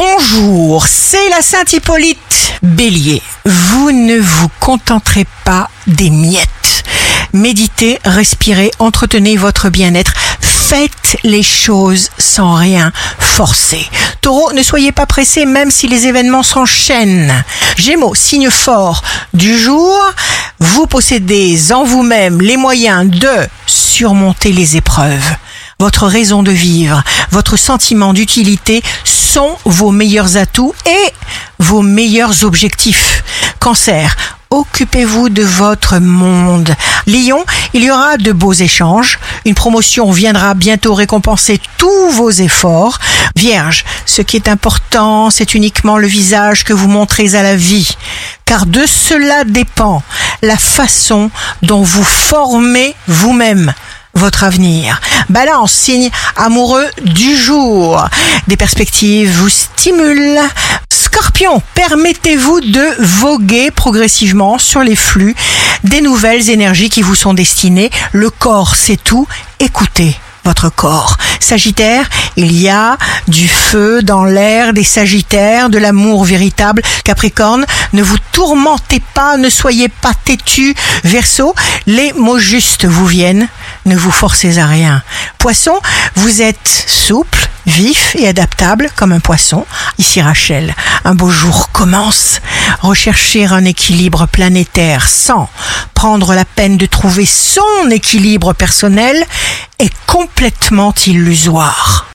Bonjour, c'est la Sainte Hippolyte. Bélier, vous ne vous contenterez pas des miettes. Méditez, respirez, entretenez votre bien-être. Faites les choses sans rien forcer. Taureau, ne soyez pas pressé même si les événements s'enchaînent. Gémeaux, signe fort du jour, vous possédez en vous-même les moyens de surmonter les épreuves. Votre raison de vivre, votre sentiment d'utilité sont vos meilleurs atouts et vos meilleurs objectifs. Cancer, occupez-vous de votre monde. Lion, il y aura de beaux échanges. Une promotion viendra bientôt récompenser tous vos efforts. Vierge, ce qui est important, c'est uniquement le visage que vous montrez à la vie. Car de cela dépend la façon dont vous formez vous-même votre avenir. Balance, signe amoureux du jour. Des perspectives vous stimulent. Scorpion, permettez-vous de voguer progressivement sur les flux des nouvelles énergies qui vous sont destinées. Le corps, c'est tout. Écoutez votre corps. Sagittaire, il y a du feu dans l'air des Sagittaires, de l'amour véritable. Capricorne, ne vous tourmentez pas, ne soyez pas têtu. Verseau, les mots justes vous viennent, ne vous forcez à rien. Poisson, vous êtes souple, vif et adaptable comme un poisson. Ici Rachel, un beau jour commence. Rechercher un équilibre planétaire sans prendre la peine de trouver son équilibre personnel est complètement illusoire.